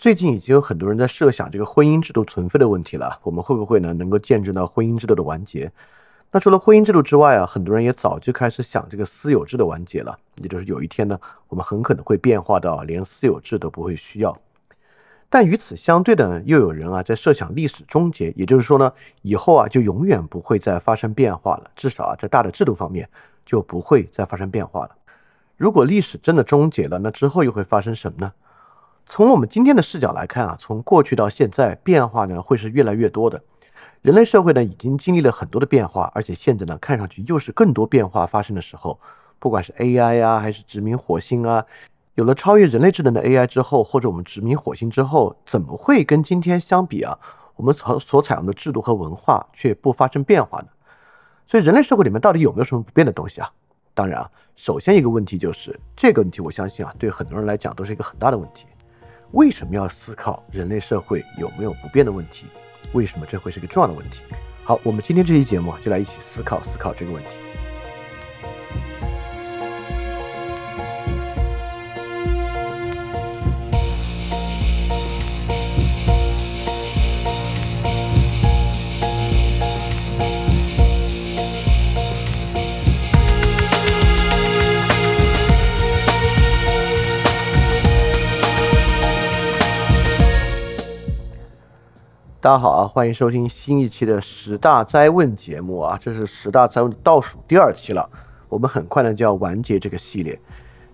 最近已经有很多人在设想这个婚姻制度存废的问题了。我们会不会呢能够见证到婚姻制度的完结？那除了婚姻制度之外啊，很多人也早就开始想这个私有制的完结了。也就是有一天呢，我们很可能会变化到连私有制都不会需要。但与此相对的，又有人啊在设想历史终结，也就是说呢，以后啊就永远不会再发生变化了，至少啊在大的制度方面就不会再发生变化了。如果历史真的终结了，那之后又会发生什么呢？从我们今天的视角来看啊，从过去到现在，变化呢会是越来越多的。人类社会呢已经经历了很多的变化，而且现在呢看上去又是更多变化发生的时候。不管是 AI 啊，还是殖民火星啊，有了超越人类智能的 AI 之后，或者我们殖民火星之后，怎么会跟今天相比啊？我们所所采用的制度和文化却不发生变化呢？所以人类社会里面到底有没有什么不变的东西啊？当然啊，首先一个问题就是这个问题，我相信啊，对很多人来讲都是一个很大的问题。为什么要思考人类社会有没有不变的问题？为什么这会是个重要的问题？好，我们今天这期节目就来一起思考思考这个问题。大家好啊，欢迎收听新一期的十大灾问节目啊，这是十大灾问倒数第二期了。我们很快呢就要完结这个系列，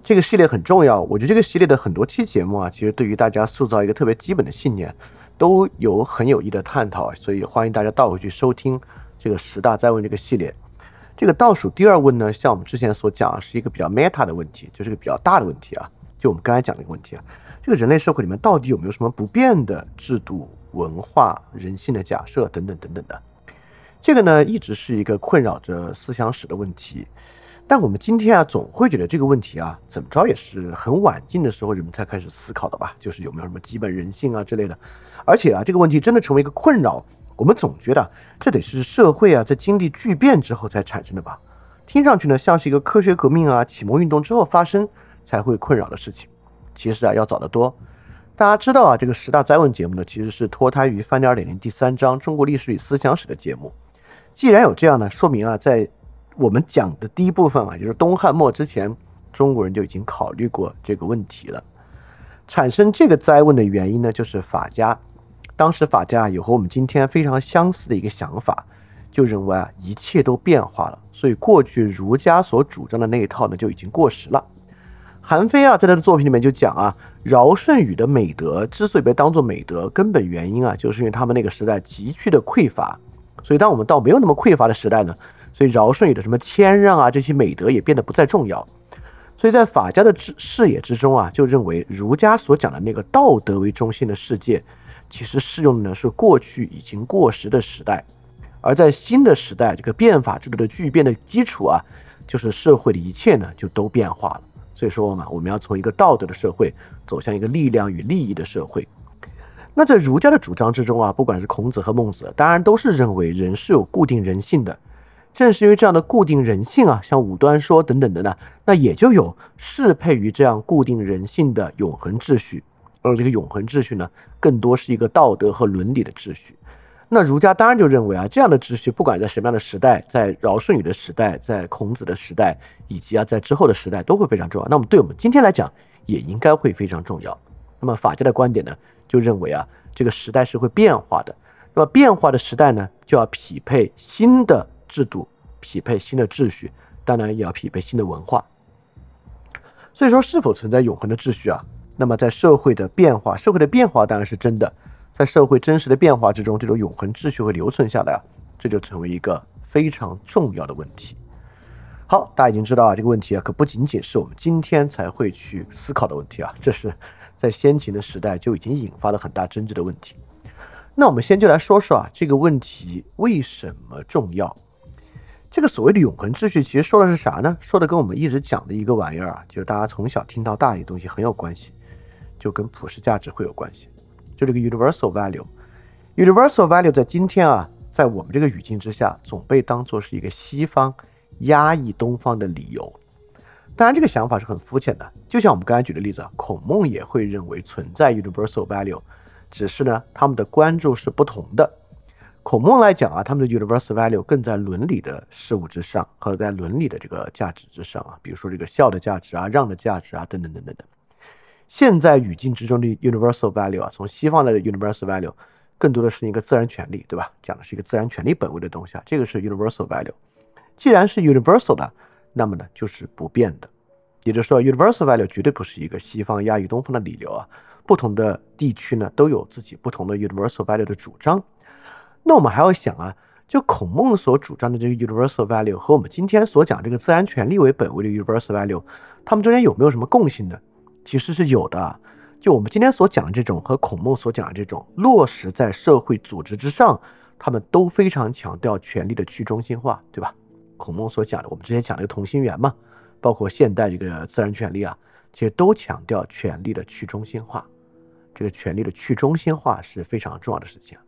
这个系列很重要。我觉得这个系列的很多期节目啊，其实对于大家塑造一个特别基本的信念，都有很有益的探讨。所以欢迎大家倒回去收听这个十大灾问这个系列。这个倒数第二问呢，像我们之前所讲，是一个比较 meta 的问题，就是个比较大的问题啊。就我们刚才讲的一个问题啊，这个人类社会里面到底有没有什么不变的制度？文化、人性的假设等等等等的，这个呢一直是一个困扰着思想史的问题。但我们今天啊，总会觉得这个问题啊，怎么着也是很晚近的时候人们才开始思考的吧？就是有没有什么基本人性啊之类的。而且啊，这个问题真的成为一个困扰，我们总觉得这得是社会啊在经历巨变之后才产生的吧？听上去呢像是一个科学革命啊、启蒙运动之后发生才会困扰的事情。其实啊，要早得多。大家知道啊，这个十大灾问节目呢，其实是脱胎于翻点点零第三章中国历史与思想史的节目。既然有这样呢，说明啊，在我们讲的第一部分啊，就是东汉末之前，中国人就已经考虑过这个问题了。产生这个灾问的原因呢，就是法家。当时法家啊有和我们今天非常相似的一个想法，就认为啊，一切都变化了，所以过去儒家所主张的那一套呢，就已经过时了。韩非啊，在他的作品里面就讲啊。尧舜禹的美德之所以被当作美德，根本原因啊，就是因为他们那个时代急剧的匮乏。所以当我们到没有那么匮乏的时代呢，所以尧舜禹的什么谦让啊，这些美德也变得不再重要。所以在法家的视视野之中啊，就认为儒家所讲的那个道德为中心的世界，其实适用的呢是过去已经过时的时代。而在新的时代，这个变法制度的巨变的基础啊，就是社会的一切呢就都变化了。所以说嘛，我们要从一个道德的社会。走向一个力量与利益的社会。那在儒家的主张之中啊，不管是孔子和孟子，当然都是认为人是有固定人性的。正是因为这样的固定人性啊，像五端说等等的呢，那也就有适配于这样固定人性的永恒秩序。而这个永恒秩序呢，更多是一个道德和伦理的秩序。那儒家当然就认为啊，这样的秩序，不管在什么样的时代，在尧舜禹的时代，在孔子的时代，以及啊在之后的时代，都会非常重要。那么对我们今天来讲，也应该会非常重要。那么法家的观点呢，就认为啊，这个时代是会变化的。那么变化的时代呢，就要匹配新的制度，匹配新的秩序，当然也要匹配新的文化。所以说，是否存在永恒的秩序啊？那么在社会的变化，社会的变化当然是真的。在社会真实的变化之中，这种永恒秩序会留存下来啊，这就成为一个非常重要的问题。好，大家已经知道啊，这个问题啊，可不仅仅是我们今天才会去思考的问题啊，这是在先秦的时代就已经引发了很大争执的问题。那我们先就来说说啊，这个问题为什么重要？这个所谓的永恒秩序，其实说的是啥呢？说的跟我们一直讲的一个玩意儿啊，就是大家从小听到大一个东西很有关系，就跟普世价值会有关系，就这个 universal value。universal value 在今天啊，在我们这个语境之下，总被当作是一个西方。压抑东方的理由，当然，这个想法是很肤浅的。就像我们刚才举的例子，孔孟也会认为存在 universal value，只是呢，他们的关注是不同的。孔孟来讲啊，他们的 universal value 更在伦理的事物之上，和在伦理的这个价值之上啊，比如说这个孝的价值啊、让的价值啊等等等等等。现在语境之中的 universal value 啊，从西方来的 universal value，更多的是一个自然权利，对吧？讲的是一个自然权利本位的东西啊，这个是 universal value。既然是 universal 的。那么呢，就是不变的，也就是说，universal value 绝对不是一个西方压抑东方的理流啊。不同的地区呢，都有自己不同的 universal value 的主张。那我们还要想啊，就孔孟所主张的这个 universal value 和我们今天所讲这个自然权利为本位的 universal value，它们中间有没有什么共性呢？其实是有的。就我们今天所讲的这种和孔孟所讲的这种落实在社会组织之上，他们都非常强调权力的去中心化，对吧？孔孟所讲的，我们之前讲那个同心圆嘛，包括现代这个自然权利啊，其实都强调权力的去中心化。这个权力的去中心化是非常重要的事情。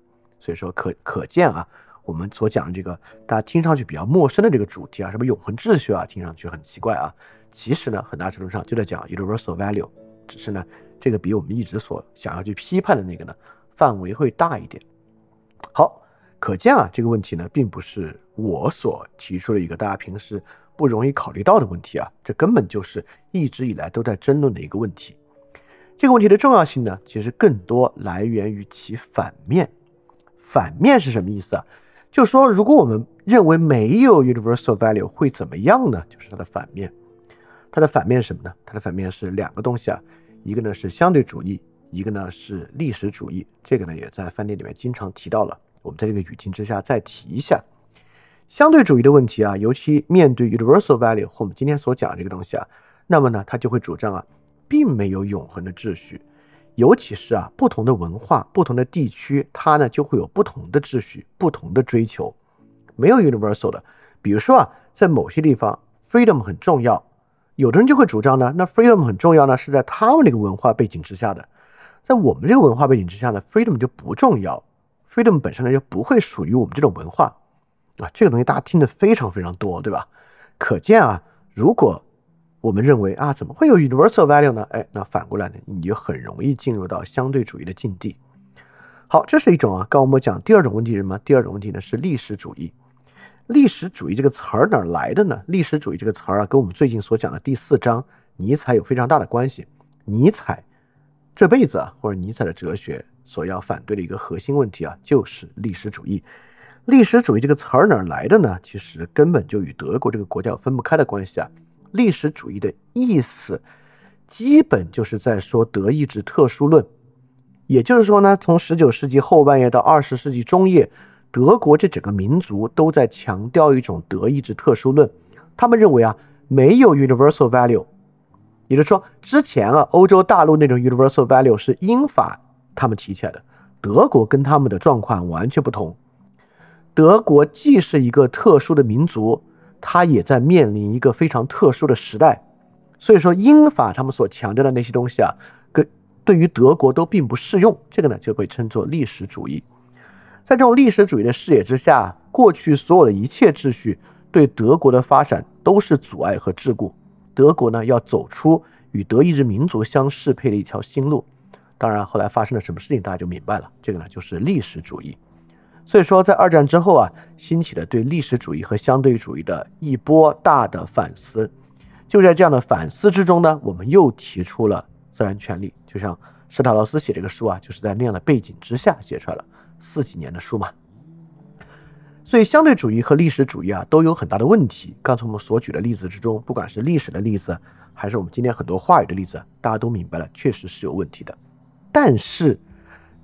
所以说，可可见啊，我们所讲的这个大家听上去比较陌生的这个主题啊，什么永恒秩序啊，听上去很奇怪啊。其实呢，很大程度上就在讲 universal value，只是呢，这个比我们一直所想要去批判的那个呢，范围会大一点。好。可见啊，这个问题呢，并不是我所提出的一个大家平时不容易考虑到的问题啊，这根本就是一直以来都在争论的一个问题。这个问题的重要性呢，其实更多来源于其反面。反面是什么意思啊？就是说，如果我们认为没有 universal value 会怎么样呢？就是它的反面。它的反面是什么呢？它的反面是两个东西啊，一个呢是相对主义，一个呢是历史主义。这个呢也在饭店里面经常提到了。我们在这个语境之下再提一下相对主义的问题啊，尤其面对 universal value 和我们今天所讲的这个东西啊，那么呢，他就会主张啊，并没有永恒的秩序，尤其是啊，不同的文化、不同的地区，它呢就会有不同的秩序、不同的追求，没有 universal 的。比如说啊，在某些地方，freedom 很重要，有的人就会主张呢，那 freedom 很重要呢，是在他们那个文化背景之下的，在我们这个文化背景之下呢，freedom 就不重要。freedom 本身呢就不会属于我们这种文化啊，这个东西大家听的非常非常多，对吧？可见啊，如果我们认为啊，怎么会有 universal value 呢？哎，那反过来呢，你就很容易进入到相对主义的境地。好，这是一种啊。刚我们讲第二种问题是什么？第二种问题呢是历史主义。历史主义这个词儿哪来的呢？历史主义这个词儿啊，跟我们最近所讲的第四章尼采有非常大的关系。尼采这辈子啊，或者尼采的哲学。所要反对的一个核心问题啊，就是历史主义。历史主义这个词儿哪来的呢？其实根本就与德国这个国家有分不开的关系啊。历史主义的意思，基本就是在说德意志特殊论。也就是说呢，从十九世纪后半叶到二十世纪中叶，德国这整个民族都在强调一种德意志特殊论。他们认为啊，没有 universal value，也就是说，之前啊，欧洲大陆那种 universal value 是英法。他们提起来的德国跟他们的状况完全不同。德国既是一个特殊的民族，它也在面临一个非常特殊的时代。所以说，英法他们所强调的那些东西啊，跟对于德国都并不适用。这个呢，就被称作历史主义。在这种历史主义的视野之下，过去所有的一切秩序对德国的发展都是阻碍和桎梏。德国呢，要走出与德意志民族相适配的一条新路。当然，后来发生了什么事情，大家就明白了。这个呢，就是历史主义。所以说，在二战之后啊，兴起了对历史主义和相对主义的一波大的反思。就在这样的反思之中呢，我们又提出了自然权利。就像施塔劳斯写这个书啊，就是在那样的背景之下写出来了四几年的书嘛。所以，相对主义和历史主义啊，都有很大的问题。刚才我们所举的例子之中，不管是历史的例子，还是我们今天很多话语的例子，大家都明白了，确实是有问题的。但是，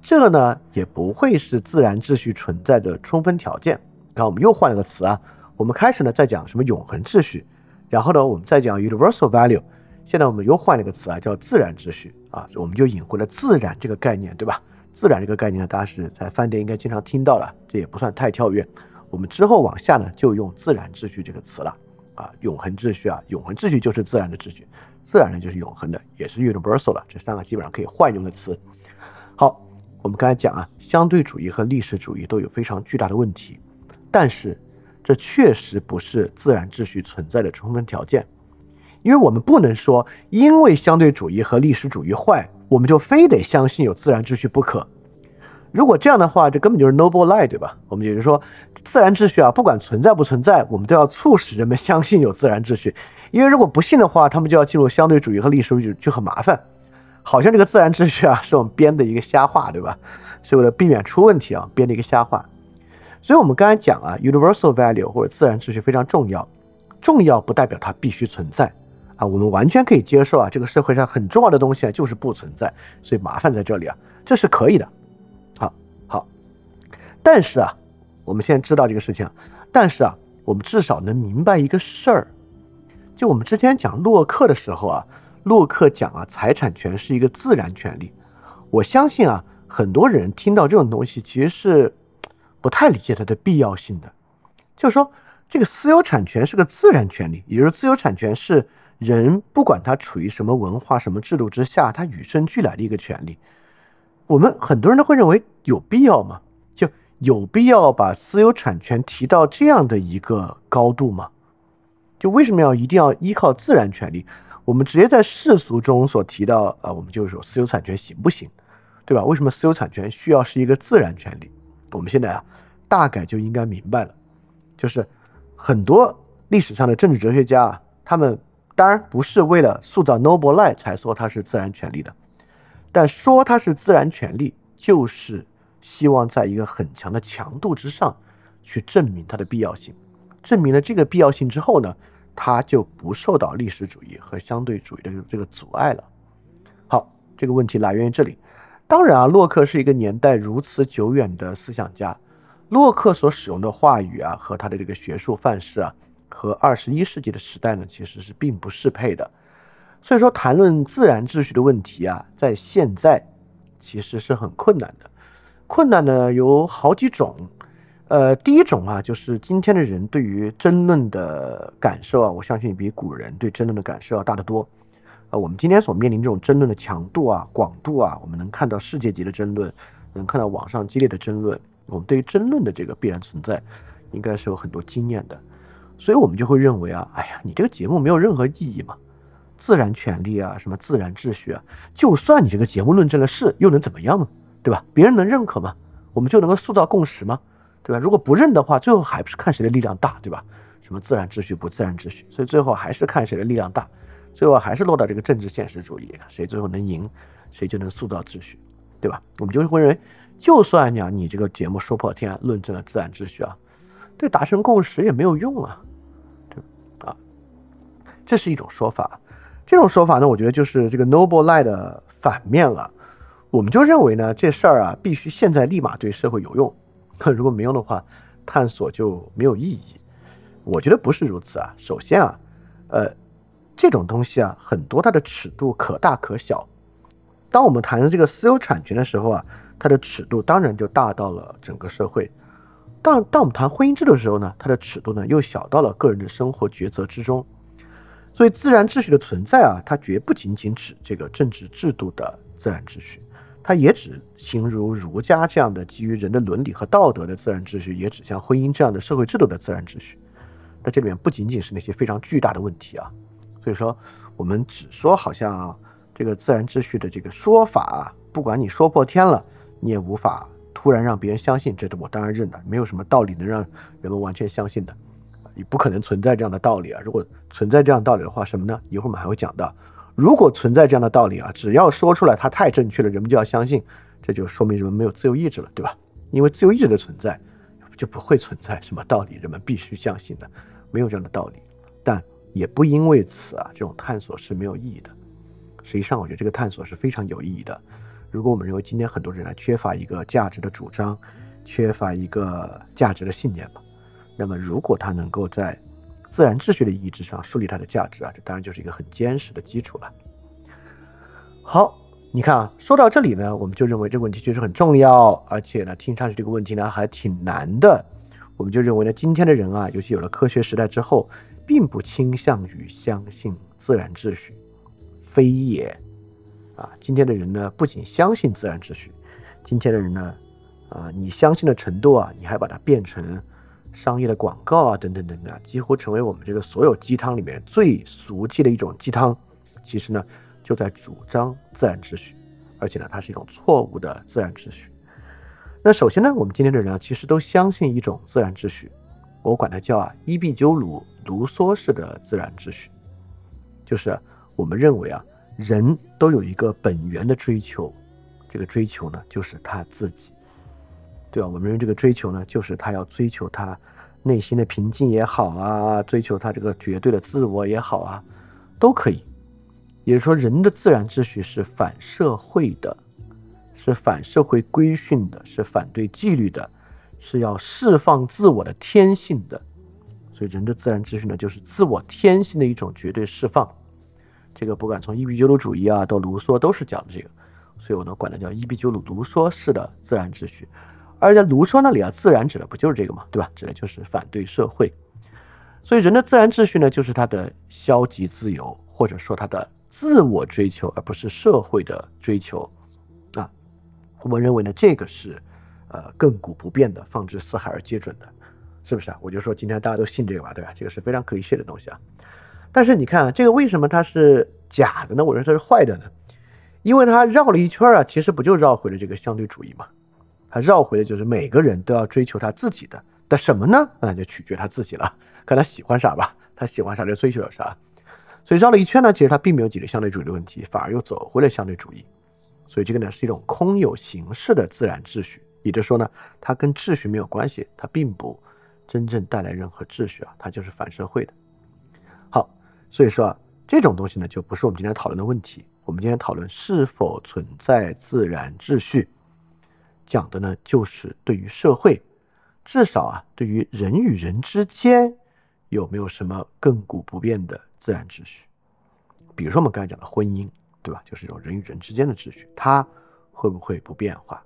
这呢也不会是自然秩序存在的充分条件。然后我们又换了个词啊，我们开始呢在讲什么永恒秩序，然后呢我们再讲 universal value，现在我们又换了个词啊，叫自然秩序啊，我们就引回了自然这个概念，对吧？自然这个概念呢，大家是在饭店应该经常听到了，这也不算太跳跃。我们之后往下呢就用自然秩序这个词了啊，永恒秩序啊，永恒秩序就是自然的秩序。自然呢就是永恒的，也是 universal 了。这三个基本上可以换用的词。好，我们刚才讲啊，相对主义和历史主义都有非常巨大的问题，但是这确实不是自然秩序存在的充分条件。因为我们不能说因为相对主义和历史主义坏，我们就非得相信有自然秩序不可。如果这样的话，这根本就是 noble lie，对吧？我们也就是说，自然秩序啊，不管存在不存在，我们都要促使人们相信有自然秩序。因为如果不信的话，他们就要进入相对主义和历史主义，就很麻烦。好像这个自然秩序啊，是我们编的一个瞎话，对吧？是为了避免出问题啊，编的一个瞎话。所以，我们刚才讲啊，universal value 或者自然秩序非常重要，重要不代表它必须存在我们完全可以接受啊，这个社会上很重要的东西啊，就是不存在。所以麻烦在这里啊，这是可以的。好，好但是啊，我们现在知道这个事情，但是啊，我们至少能明白一个事儿，就我们之前讲洛克的时候啊，洛克讲啊，财产权是一个自然权利。我相信啊，很多人听到这种东西，其实是不太理解它的必要性的。就是说，这个私有产权是个自然权利，也就是自由产权是人不管他处于什么文化、什么制度之下，他与生俱来的一个权利。我们很多人都会认为有必要吗？就有必要把私有产权提到这样的一个高度吗？就为什么要一定要依靠自然权利？我们直接在世俗中所提到啊，我们就是说私有产权行不行，对吧？为什么私有产权需要是一个自然权利？我们现在啊，大概就应该明白了，就是很多历史上的政治哲学家啊，他们当然不是为了塑造 noble lie 才说它是自然权利的，但说它是自然权利就是。希望在一个很强的强度之上，去证明它的必要性。证明了这个必要性之后呢，它就不受到历史主义和相对主义的这个阻碍了。好，这个问题来源于这里。当然啊，洛克是一个年代如此久远的思想家，洛克所使用的话语啊，和他的这个学术范式啊，和二十一世纪的时代呢，其实是并不适配的。所以说，谈论自然秩序的问题啊，在现在其实是很困难的。困难呢有好几种，呃，第一种啊，就是今天的人对于争论的感受啊，我相信比古人对争论的感受要大得多。呃，我们今天所面临这种争论的强度啊、广度啊，我们能看到世界级的争论，能看到网上激烈的争论，我们对于争论的这个必然存在，应该是有很多经验的。所以我们就会认为啊，哎呀，你这个节目没有任何意义嘛，自然权利啊，什么自然秩序啊，就算你这个节目论证了是，又能怎么样呢？对吧？别人能认可吗？我们就能够塑造共识吗？对吧？如果不认的话，最后还不是看谁的力量大，对吧？什么自然秩序不自然秩序，所以最后还是看谁的力量大，最后还是落到这个政治现实主义，谁最后能赢，谁就能塑造秩序，对吧？我们就会认为，就算讲你这个节目说破天，论证了自然秩序啊，对达成共识也没有用，啊，这是一种说法。这种说法呢，我觉得就是这个 noble lie 的反面了。我们就认为呢，这事儿啊，必须现在立马对社会有用。如果没用的话，探索就没有意义。我觉得不是如此啊。首先啊，呃，这种东西啊，很多它的尺度可大可小。当我们谈这个私有产权的时候啊，它的尺度当然就大到了整个社会。当当我们谈婚姻制度的时候呢，它的尺度呢又小到了个人的生活抉择之中。所以，自然秩序的存在啊，它绝不仅仅指这个政治制度的自然秩序。它也指形如儒家这样的基于人的伦理和道德的自然秩序，也指向婚姻这样的社会制度的自然秩序。那这里面不仅仅是那些非常巨大的问题啊，所以说我们只说好像这个自然秩序的这个说法啊，不管你说破天了，你也无法突然让别人相信。这我当然认的，没有什么道理能让人们完全相信的，你不可能存在这样的道理啊。如果存在这样道理的话，什么呢？一会儿我们还会讲到。如果存在这样的道理啊，只要说出来它太正确了，人们就要相信，这就说明人们没有自由意志了，对吧？因为自由意志的存在，就不会存在什么道理人们必须相信的，没有这样的道理。但也不因为此啊，这种探索是没有意义的。实际上，我觉得这个探索是非常有意义的。如果我们认为今天很多人啊缺乏一个价值的主张，缺乏一个价值的信念吧，那么如果他能够在自然秩序的意义之上树立它的价值啊，这当然就是一个很坚实的基础了。好，你看啊，说到这里呢，我们就认为这个问题确实很重要，而且呢，听上去这个问题呢还挺难的。我们就认为呢，今天的人啊，尤其有了科学时代之后，并不倾向于相信自然秩序，非也啊。今天的人呢，不仅相信自然秩序，今天的人呢，啊，你相信的程度啊，你还把它变成商业的广告啊，等等等等，几乎成为我们这个所有鸡汤里面最俗气的一种鸡汤。其实呢，就在主张自然秩序，而且呢，它是一种错误的自然秩序。那首先呢，我们今天的人啊，其实都相信一种自然秩序，我管它叫啊伊壁鸠鲁、卢梭式的自然秩序，就是我们认为啊，人都有一个本源的追求，这个追求呢，就是他自己。对吧？我们认为这个追求呢，就是他要追求他内心的平静也好啊，追求他这个绝对的自我也好啊，都可以。也就是说，人的自然秩序是反社会的，是反社会规训的，是反对纪律的，是要释放自我的天性的。所以，人的自然秩序呢，就是自我天性的一种绝对释放。这个不管从伊壁鸠鲁主义啊，到卢梭，都是讲的这个。所以我呢，管它叫伊壁鸠鲁卢梭式的自然秩序。而在卢梭那里啊，自然指的不就是这个嘛，对吧？指的就是反对社会。所以人的自然秩序呢，就是他的消极自由，或者说他的自我追求，而不是社会的追求啊。我们认为呢，这个是呃亘古不变的，放之四海而皆准的，是不是啊？我就说今天大家都信这个吧，对吧？这个是非常可以信的东西啊。但是你看啊，这个为什么它是假的呢？我认为它是坏的呢，因为它绕了一圈啊，其实不就绕回了这个相对主义嘛？他绕回的就是每个人都要追求他自己的的什么呢？那就取决他自己了，看他喜欢啥吧。他喜欢啥就追求啥。所以绕了一圈呢，其实他并没有解决相对主义的问题，反而又走回了相对主义。所以这个呢是一种空有形式的自然秩序，也就是说呢，它跟秩序没有关系，它并不真正带来任何秩序啊，它就是反社会的。好，所以说啊，这种东西呢就不是我们今天讨论的问题。我们今天讨论是否存在自然秩序。讲的呢，就是对于社会，至少啊，对于人与人之间，有没有什么亘古不变的自然秩序？比如说我们刚才讲的婚姻，对吧？就是这种人与人之间的秩序，它会不会不变化？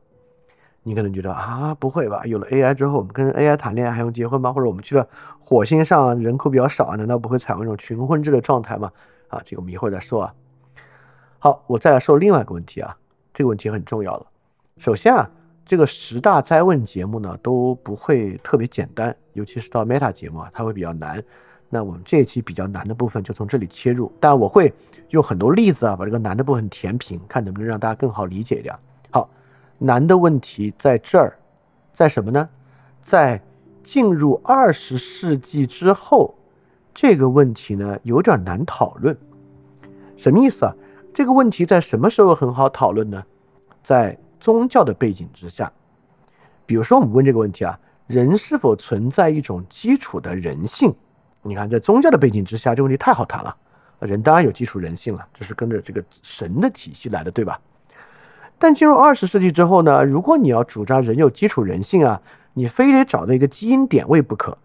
你可能觉得啊，不会吧？有了 AI 之后，我们跟 AI 谈恋爱还用结婚吗？或者我们去了火星上，人口比较少啊，难道不会采用一种群婚制的状态吗？啊，这个我们一会儿再说啊。好，我再来说另外一个问题啊，这个问题很重要了。首先啊。这个十大灾问节目呢都不会特别简单，尤其是到 Meta 节目啊，它会比较难。那我们这一期比较难的部分就从这里切入，但我会用很多例子啊，把这个难的部分填平，看能不能让大家更好理解一点。好，难的问题在这儿，在什么呢？在进入二十世纪之后，这个问题呢有点难讨论。什么意思啊？这个问题在什么时候很好讨论呢？在宗教的背景之下，比如说我们问这个问题啊，人是否存在一种基础的人性？你看，在宗教的背景之下，这个问题太好谈了。人当然有基础人性了，这是跟着这个神的体系来的，对吧？但进入二十世纪之后呢，如果你要主张人有基础人性啊，你非得找到一个基因点位不可。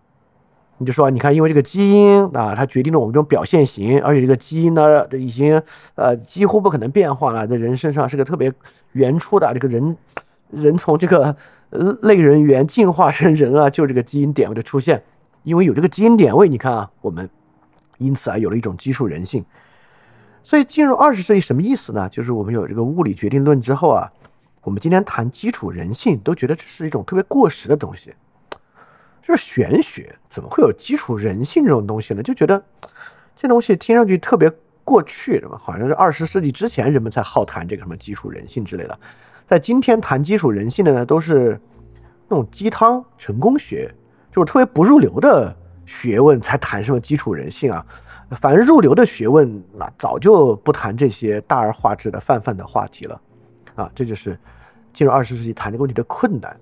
就说，你看，因为这个基因啊，它决定了我们这种表现型，而且这个基因呢，已经呃几乎不可能变化了，在人身上是个特别原初的这个人，人从这个类人猿进化成人啊，就这个基因点位的出现，因为有这个基因点位，你看啊，我们因此啊有了一种基础人性。所以进入二十世纪什么意思呢？就是我们有这个物理决定论之后啊，我们今天谈基础人性，都觉得这是一种特别过时的东西。就是玄学，怎么会有基础人性这种东西呢？就觉得这东西听上去特别过去，对吧？好像是二十世纪之前人们才好谈这个什么基础人性之类的，在今天谈基础人性的呢，都是那种鸡汤成功学，就是特别不入流的学问才谈什么基础人性啊。反正入流的学问，那早就不谈这些大而化之的泛泛的话题了啊。这就是进入二十世纪谈这个问题的困难。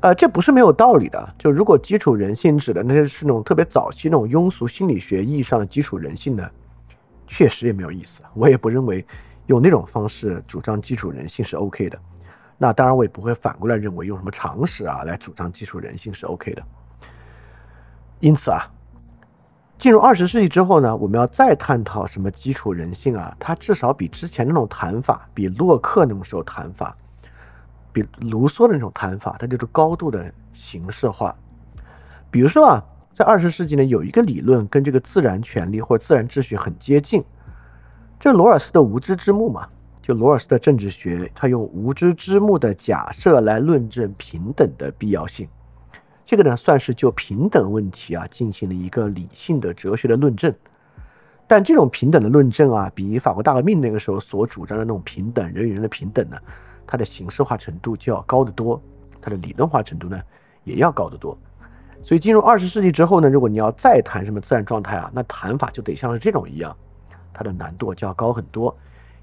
呃，这不是没有道理的。就如果基础人性指的那些是那种特别早期那种庸俗心理学意义上的基础人性呢，确实也没有意思。我也不认为用那种方式主张基础人性是 OK 的。那当然，我也不会反过来认为用什么常识啊来主张基础人性是 OK 的。因此啊，进入二十世纪之后呢，我们要再探讨什么基础人性啊，它至少比之前那种谈法，比洛克那种时候谈法。比卢梭的那种谈法，它就是高度的形式化。比如说啊，在二十世纪呢，有一个理论跟这个自然权利或者自然秩序很接近，这罗尔斯的无知之幕嘛。就罗尔斯的政治学，他用无知之幕的假设来论证平等的必要性。这个呢算是就平等问题啊进行了一个理性的哲学的论证。但这种平等的论证啊，比法国大革命那个时候所主张的那种平等人与人的平等呢，它的形式化程度就要高得多，它的理论化程度呢也要高得多。所以进入二十世纪之后呢，如果你要再谈什么自然状态啊，那谈法就得像是这种一样，它的难度就要高很多。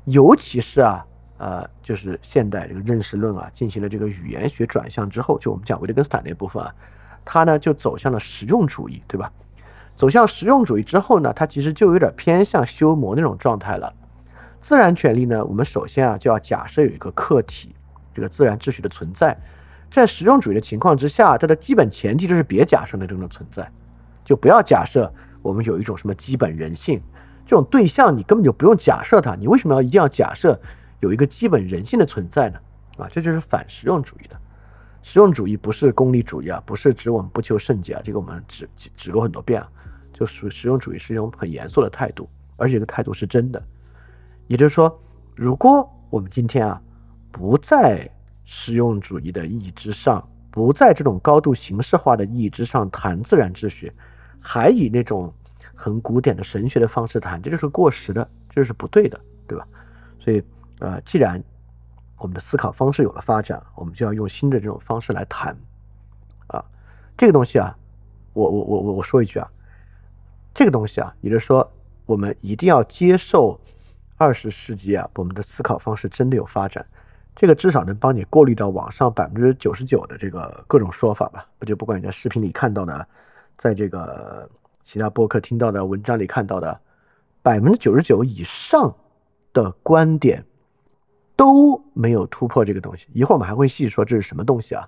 尤其是啊，呃，就是现代这个认识论啊，进行了这个语言学转向之后，就我们讲维特根斯坦那部分啊，它呢就走向了实用主义，对吧？走向实用主义之后呢，它其实就有点偏向修谟那种状态了。自然权利呢，我们首先啊就要假设有一个客体，这个自然秩序的存在。在实用主义的情况之下，它的基本前提就是别假设那种的存在，就不要假设我们有一种什么基本人性这种对象，你根本就不用假设它。你为什么要一定要假设有一个基本人性的存在呢？啊，这就是反实用主义的。实用主义不是功利主义啊，不是指我们不求甚解啊，这个我们指指过很多遍啊。就属实用主义是一种很严肃的态度，而且这个态度是真的。也就是说，如果我们今天啊不在实用主义的意义之上，不在这种高度形式化的意义之上谈自然秩序，还以那种很古典的神学的方式谈，这就是过时的，这是不对的，对吧？所以，呃，既然我们的思考方式有了发展，我们就要用新的这种方式来谈啊，这个东西啊，我我我我我说一句啊。这个东西啊，也就是说，我们一定要接受二十世纪啊，我们的思考方式真的有发展。这个至少能帮你过滤到网上百分之九十九的这个各种说法吧？不就不管你在视频里看到的，在这个其他播客听到的文章里看到的，百分之九十九以上的观点都没有突破这个东西。一会儿我们还会细说这是什么东西啊，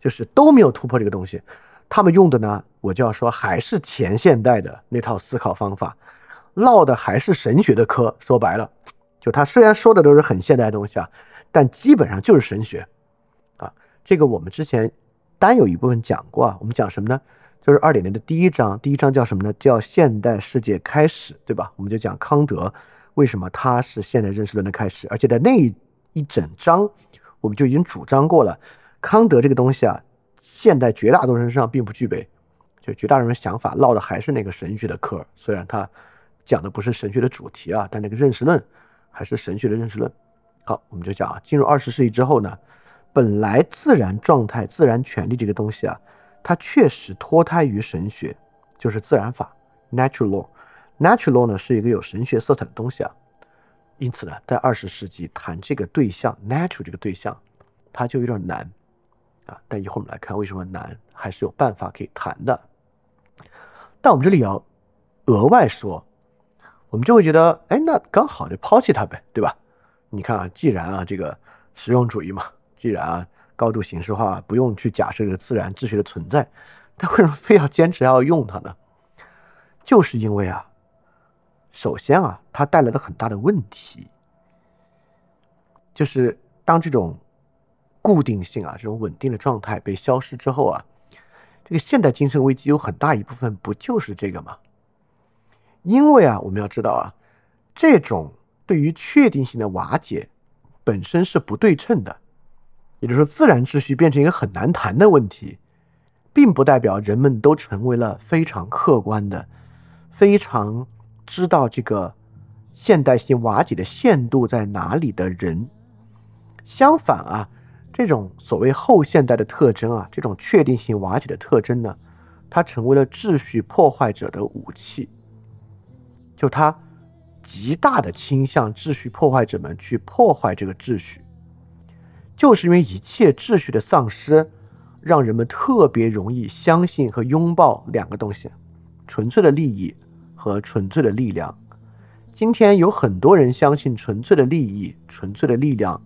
就是都没有突破这个东西。他们用的呢，我就要说还是前现代的那套思考方法，唠的还是神学的科。说白了，就他虽然说的都是很现代的东西啊，但基本上就是神学啊。这个我们之前单有一部分讲过啊。我们讲什么呢？就是二点零的第一章，第一章叫什么呢？叫现代世界开始，对吧？我们就讲康德为什么他是现代认识论的开始，而且在那一一整章我们就已经主张过了，康德这个东西啊。现代绝大多数人身上并不具备，就绝大多数人想法唠的还是那个神学的嗑，虽然他讲的不是神学的主题啊，但那个认识论还是神学的认识论。好，我们就讲啊，进入二十世纪之后呢，本来自然状态、自然权利这个东西啊，它确实脱胎于神学，就是自然法 （natural law）。natural law 呢是一个有神学色彩的东西啊，因此呢，在二十世纪谈这个对象 （natural） 这个对象，它就有点难。啊，但一会儿我们来看为什么难，还是有办法可以谈的。但我们这里要额外说，我们就会觉得，哎，那刚好就抛弃它呗，对吧？你看啊，既然啊这个实用主义嘛，既然啊高度形式化，不用去假设这个自然秩序的存在，但为什么非要坚持要用它呢？就是因为啊，首先啊，它带来了很大的问题，就是当这种。固定性啊，这种稳定的状态被消失之后啊，这个现代精神危机有很大一部分不就是这个吗？因为啊，我们要知道啊，这种对于确定性的瓦解本身是不对称的，也就是说，自然秩序变成一个很难谈的问题，并不代表人们都成为了非常客观的、非常知道这个现代性瓦解的限度在哪里的人。相反啊。这种所谓后现代的特征啊，这种确定性瓦解的特征呢，它成为了秩序破坏者的武器。就它极大的倾向秩序破坏者们去破坏这个秩序，就是因为一切秩序的丧失，让人们特别容易相信和拥抱两个东西：纯粹的利益和纯粹的力量。今天有很多人相信纯粹的利益、纯粹的力量。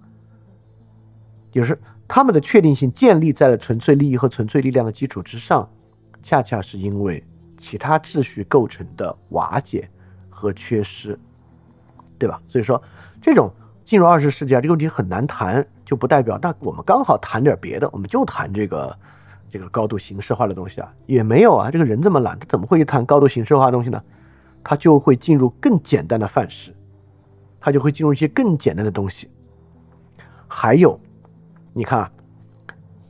就是他们的确定性建立在了纯粹利益和纯粹力量的基础之上，恰恰是因为其他秩序构成的瓦解和缺失，对吧？所以说，这种进入二十世纪啊，这个问题很难谈，就不代表那我们刚好谈点别的，我们就谈这个这个高度形式化的东西啊，也没有啊。这个人这么懒，他怎么会去谈高度形式化的东西呢？他就会进入更简单的范式，他就会进入一些更简单的东西，还有。你看啊，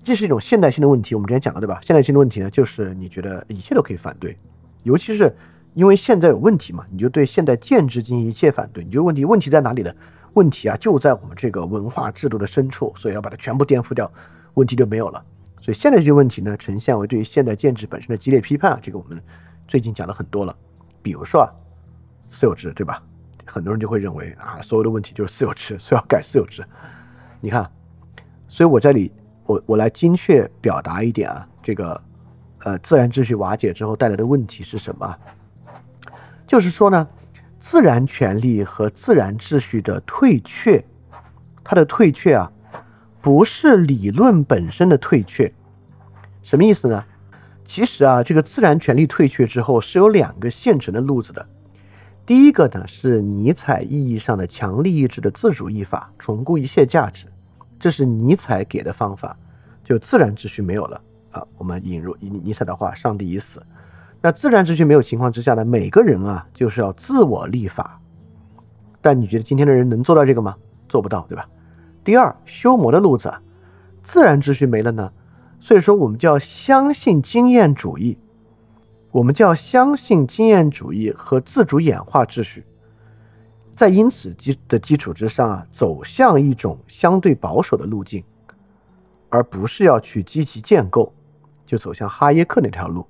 这是一种现代性的问题。我们之前讲了，对吧？现代性的问题呢，就是你觉得一切都可以反对，尤其是因为现在有问题嘛，你就对现代建制进行一切反对。你觉得问题问题在哪里呢？问题啊就在我们这个文化制度的深处，所以要把它全部颠覆掉，问题就没有了。所以现在这些问题呢，呈现为对于现代建制本身的激烈批判啊，这个我们最近讲了很多了。比如说啊，私有制，对吧？很多人就会认为啊，所有的问题就是私有制，所以要改私有制。你看，所以我这里我我来精确表达一点啊，这个呃自然秩序瓦解之后带来的问题是什么？就是说呢，自然权利和自然秩序的退却，它的退却啊，不是理论本身的退却，什么意思呢？其实啊，这个自然权利退却之后是有两个现成的路子的。第一个呢是尼采意义上的强力意志的自主意法，重估一切价值，这是尼采给的方法，就自然秩序没有了啊。我们引入尼尼采的话：“上帝已死。”那自然秩序没有情况之下呢，每个人啊就是要自我立法。但你觉得今天的人能做到这个吗？做不到，对吧？第二，修魔的路子，自然秩序没了呢，所以说我们就要相信经验主义。我们就要相信经验主义和自主演化秩序，在因此基的基础之上啊，走向一种相对保守的路径，而不是要去积极建构，就走向哈耶克那条路，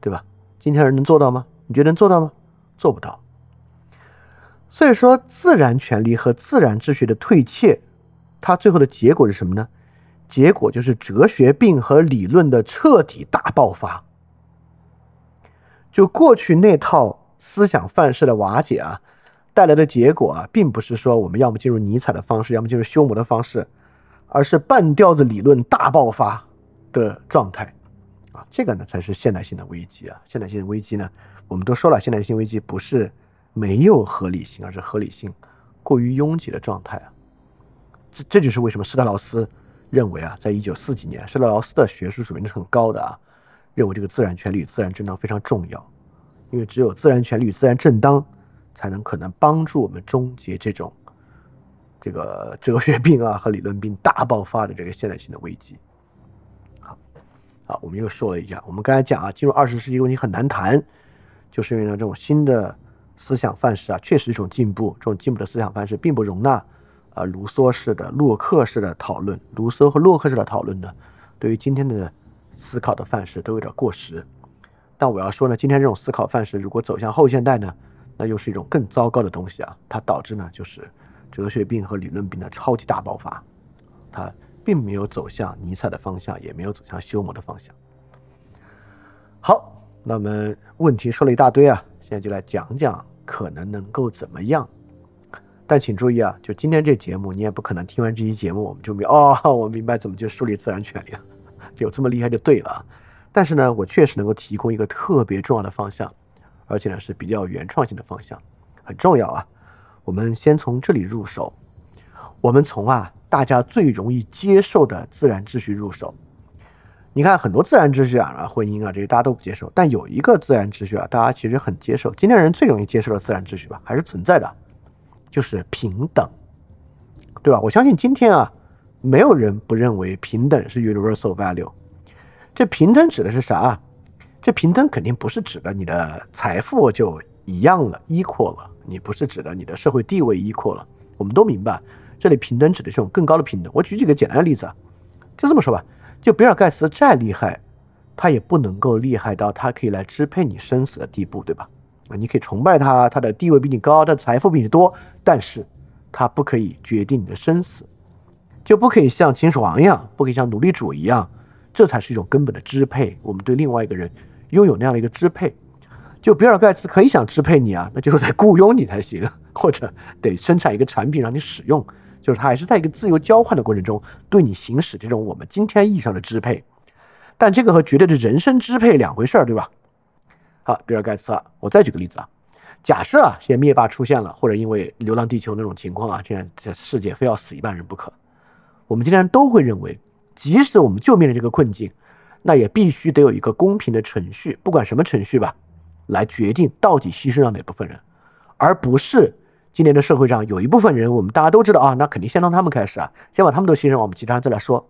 对吧？今天人能做到吗？你觉得能做到吗？做不到。所以说，自然权利和自然秩序的退怯，它最后的结果是什么呢？结果就是哲学病和理论的彻底大爆发。就过去那套思想范式的瓦解啊，带来的结果啊，并不是说我们要么进入尼采的方式，要么进入休谟的方式，而是半吊子理论大爆发的状态啊，这个呢才是现代性的危机啊。现代性的危机呢，我们都说了，现代性危机不是没有合理性，而是合理性过于拥挤的状态啊。这这就是为什么施特劳斯认为啊，在一九四几年，施特劳斯的学术水平是很高的啊。认为这个自然权利与自然正当非常重要，因为只有自然权利与自然正当，才能可能帮助我们终结这种这个哲学病啊和理论病大爆发的这个现代性的危机。啊，我们又说了一下，我们刚才讲啊，进入二十世纪问题很难谈，就是因为呢这种新的思想范式啊，确实一种进步，这种进步的思想范式并不容纳啊卢梭式的、洛克式的讨论，卢梭和洛克式的讨论呢，对于今天的。思考的范式都有点过时，但我要说呢，今天这种思考范式如果走向后现代呢，那又是一种更糟糕的东西啊！它导致呢就是哲学病和理论病的超级大爆发，它并没有走向尼采的方向，也没有走向休谟的方向。好，那我们问题说了一大堆啊，现在就来讲讲可能能够怎么样。但请注意啊，就今天这节目，你也不可能听完这期节目我们就明哦，我明白怎么就树立自然权利了。有这么厉害就对了，但是呢，我确实能够提供一个特别重要的方向，而且呢是比较原创性的方向，很重要啊。我们先从这里入手，我们从啊大家最容易接受的自然秩序入手。你看很多自然秩序啊，婚姻啊这些大家都不接受，但有一个自然秩序啊，大家其实很接受。今天人最容易接受的自然秩序吧，还是存在的，就是平等，对吧？我相信今天啊。没有人不认为平等是 universal value。这平等指的是啥？这平等肯定不是指的你的财富就一样了，equal 了。你不是指的你的社会地位 equal 了。我们都明白，这里平等指的是一种更高的平等。我举几个简单的例子啊，就这么说吧。就比尔盖茨再厉害，他也不能够厉害到他可以来支配你生死的地步，对吧？啊，你可以崇拜他，他的地位比你高，他的财富比你多，但是他不可以决定你的生死。就不可以像秦始皇一样，不可以像奴隶主一样，这才是一种根本的支配。我们对另外一个人拥有那样的一个支配，就比尔盖茨可以想支配你啊，那就是得雇佣你才行，或者得生产一个产品让你使用，就是他还是在一个自由交换的过程中对你行使这种我们今天意义上的支配。但这个和绝对的人身支配两回事儿，对吧？好，比尔盖茨啊，我再举个例子啊，假设啊，现在灭霸出现了，或者因为流浪地球那种情况啊，现在这世界非要死一半人不可。我们今天都会认为，即使我们就面临这个困境，那也必须得有一个公平的程序，不管什么程序吧，来决定到底牺牲了哪部分人，而不是今年的社会上有一部分人，我们大家都知道啊，那肯定先从他们开始啊，先把他们都牺牲，我们其他人再来说，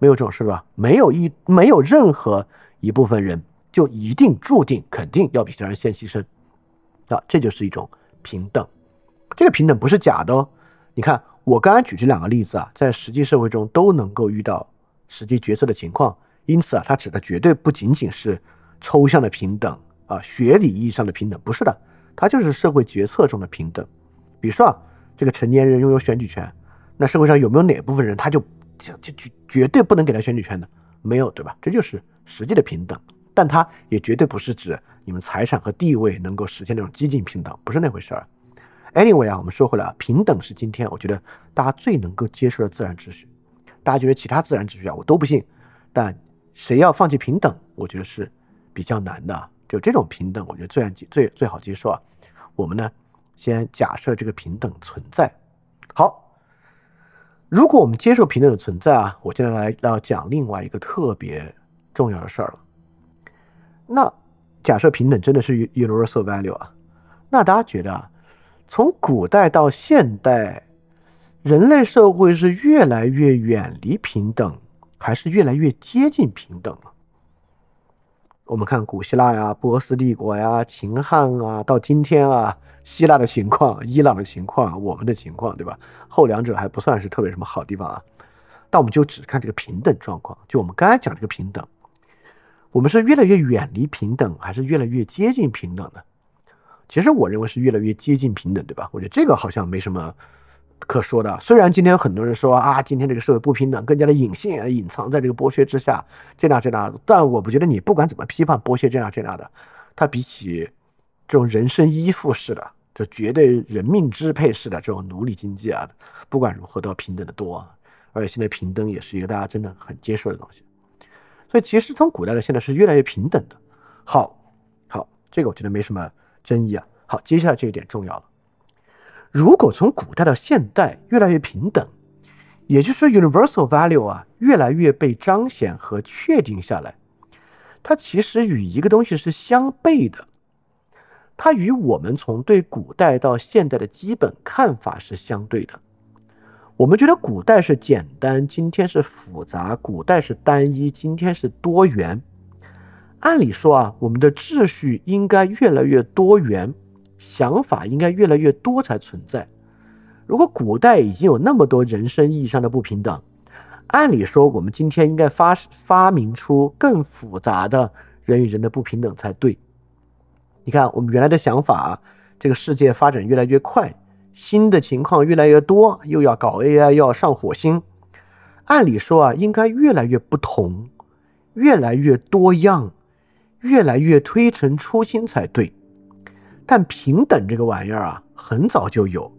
没有这种事吧？没有一没有任何一部分人就一定注定肯定要比其他人先牺牲啊，这就是一种平等。这个平等不是假的哦。你看我刚刚举这两个例子啊，在实际社会中都能够遇到实际决策的情况，因此啊，它指的绝对不仅仅是抽象的平等啊，学理意义上的平等，不是的，它就是社会决策中的平等。比如说啊，这个成年人拥有选举权，那社会上有没有哪部分人他就就就绝绝对不能给他选举权的？没有，对吧？这就是实际的平等，但它也绝对不是指你们财产和地位能够实现那种激进平等，不是那回事儿。Anyway 啊，我们说回来啊，平等是今天我觉得大家最能够接受的自然秩序。大家觉得其他自然秩序啊，我都不信。但谁要放弃平等，我觉得是比较难的。就这种平等，我觉得最最最好接受啊。我们呢，先假设这个平等存在。好，如果我们接受平等的存在啊，我现在来要讲另外一个特别重要的事儿了。那假设平等真的是 universal value 啊，那大家觉得啊？从古代到现代，人类社会是越来越远离平等，还是越来越接近平等了？我们看古希腊呀、波斯帝国呀、秦汉啊，到今天啊，希腊的情况、伊朗的情况、我们的情况，对吧？后两者还不算是特别什么好地方啊。但我们就只看这个平等状况，就我们刚才讲这个平等，我们是越来越远离平等，还是越来越接近平等呢？其实我认为是越来越接近平等，对吧？我觉得这个好像没什么可说的。虽然今天有很多人说啊，今天这个社会不平等，更加的隐性，隐藏在这个剥削之下，这那这那。但我不觉得你不管怎么批判剥削这那这那的，它比起这种人身依附式的，就绝对人命支配式的这种奴隶经济啊，不管如何都要平等的多。而且现在平等也是一个大家真的很接受的东西。所以其实从古代到现在是越来越平等的。好，好，这个我觉得没什么。争议啊，好，接下来这一点重要了。如果从古代到现代越来越平等，也就是说 universal value 啊越来越被彰显和确定下来，它其实与一个东西是相悖的，它与我们从对古代到现代的基本看法是相对的。我们觉得古代是简单，今天是复杂；古代是单一，今天是多元。按理说啊，我们的秩序应该越来越多元，想法应该越来越多才存在。如果古代已经有那么多人生意义上的不平等，按理说我们今天应该发发明出更复杂的人与人的不平等才对。你看，我们原来的想法，这个世界发展越来越快，新的情况越来越多，又要搞 AI，又要上火星，按理说啊，应该越来越不同，越来越多样。越来越推陈出新才对，但平等这个玩意儿啊，很早就有，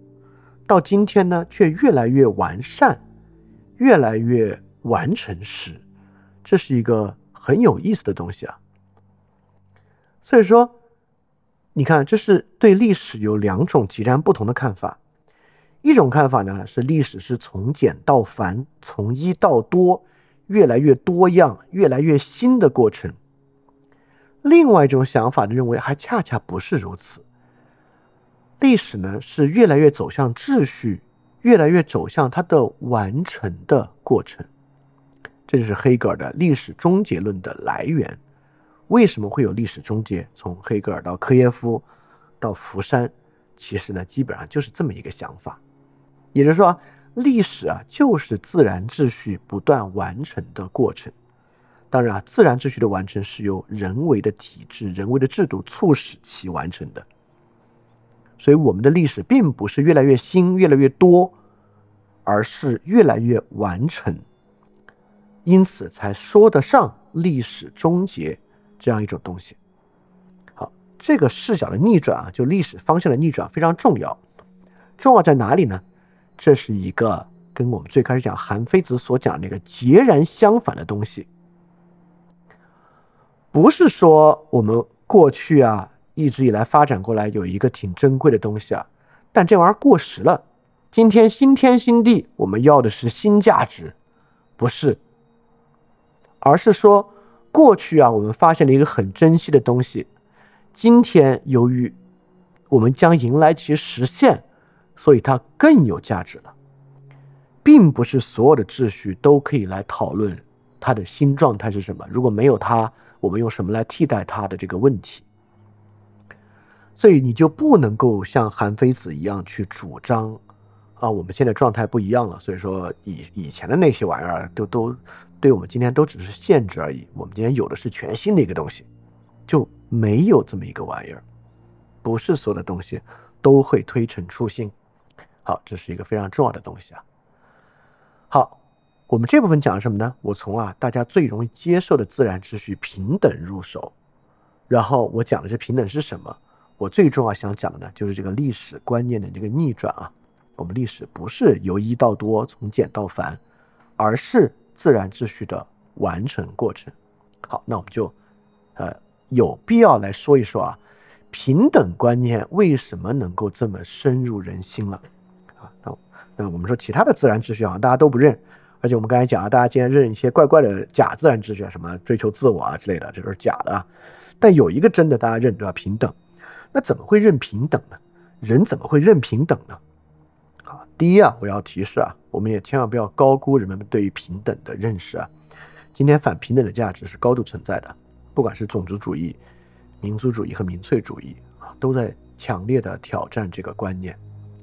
到今天呢，却越来越完善，越来越完成时，这是一个很有意思的东西啊。所以说，你看，这是对历史有两种截然不同的看法。一种看法呢，是历史是从简到繁，从一到多，越来越多样，越来越新的过程。另外一种想法的认为，还恰恰不是如此。历史呢，是越来越走向秩序，越来越走向它的完成的过程。这就是黑格尔的历史终结论的来源。为什么会有历史终结？从黑格尔到科耶夫，到福山，其实呢，基本上就是这么一个想法。也就是说，历史啊，就是自然秩序不断完成的过程。当然啊，自然秩序的完成是由人为的体制、人为的制度促使其完成的。所以，我们的历史并不是越来越新、越来越多，而是越来越完成，因此才说得上历史终结这样一种东西。好，这个视角的逆转啊，就历史方向的逆转非常重要。重要在哪里呢？这是一个跟我们最开始讲韩非子所讲那个截然相反的东西。不是说我们过去啊一直以来发展过来有一个挺珍贵的东西啊，但这玩意儿过时了。今天新天新地，我们要的是新价值，不是，而是说过去啊我们发现了一个很珍惜的东西，今天由于我们将迎来其实现，所以它更有价值了，并不是所有的秩序都可以来讨论它的新状态是什么？如果没有它，我们用什么来替代它的这个问题？所以你就不能够像韩非子一样去主张，啊，我们现在状态不一样了，所以说以以前的那些玩意儿都都对我们今天都只是限制而已。我们今天有的是全新的一个东西，就没有这么一个玩意儿，不是所有的东西都会推陈出新。好，这是一个非常重要的东西啊。好，我们这部分讲什么呢？我从啊大家最容易接受的自然秩序平等入手，然后我讲的这平等是什么？我最重要想讲的呢，就是这个历史观念的这个逆转啊。我们历史不是由一到多，从简到繁，而是自然秩序的完成过程。好，那我们就呃有必要来说一说啊，平等观念为什么能够这么深入人心了啊？那那我们说其他的自然秩序啊，大家都不认，而且我们刚才讲啊，大家竟然认一些怪怪的假自然秩序啊，什么追求自我啊之类的，这都是假的啊。但有一个真的，大家认对吧？平等。那怎么会认平等呢？人怎么会认平等呢？啊，第一啊，我要提示啊，我们也千万不要高估人们对于平等的认识啊。今天反平等的价值是高度存在的，不管是种族主义、民族主义和民粹主义啊，都在强烈的挑战这个观念。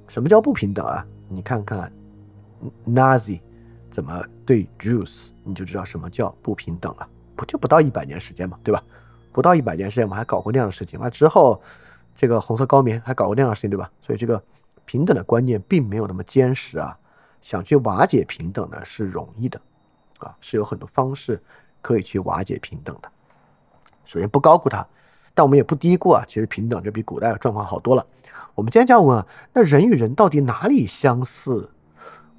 什么叫不平等啊？你看看 Nazi 怎么对 Jews，你就知道什么叫不平等了。不就不到一百年时间嘛，对吧？不到一百年时间，我们还搞过那样的事情那？之后。这个红色高棉还搞过那样的事情，对吧？所以这个平等的观念并没有那么坚实啊。想去瓦解平等呢是容易的，啊，是有很多方式可以去瓦解平等的。首先不高估它，但我们也不低估啊。其实平等这比古代的状况好多了。我们今天就要问，那人与人到底哪里相似？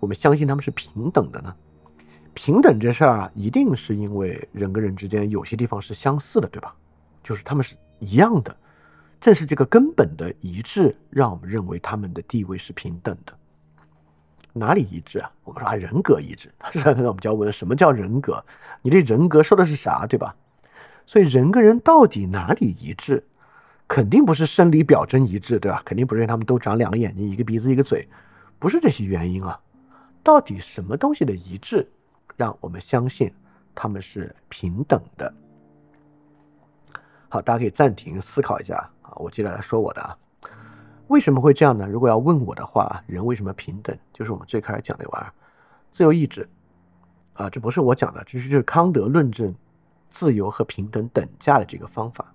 我们相信他们是平等的呢？平等这事儿啊，一定是因为人跟人之间有些地方是相似的，对吧？就是他们是一样的。正是这个根本的一致，让我们认为他们的地位是平等的。哪里一致啊？我们说啊，人格一致。那我们就要问：什么叫人格？你这人格说的是啥，对吧？所以人跟人到底哪里一致？肯定不是生理表征一致，对吧？肯定不是因为他们都长两个眼睛、一个鼻子、一个嘴，不是这些原因啊。到底什么东西的一致，让我们相信他们是平等的？好，大家可以暂停思考一下啊。我接着来说我的啊，为什么会这样呢？如果要问我的话，人为什么平等？就是我们最开始讲那玩意儿，自由意志啊，这不是我讲的，这是就是康德论证自由和平等等价的这个方法。